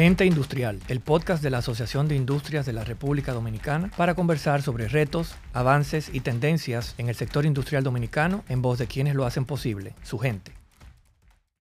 Gente Industrial, el podcast de la Asociación de Industrias de la República Dominicana para conversar sobre retos, avances y tendencias en el sector industrial dominicano en voz de quienes lo hacen posible, su gente.